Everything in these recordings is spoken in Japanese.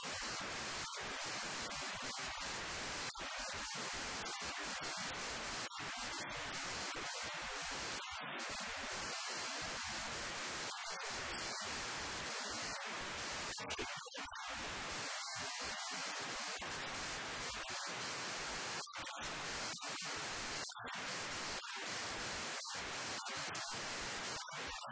Thank you.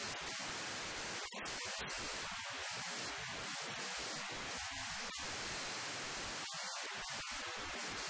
Thank you.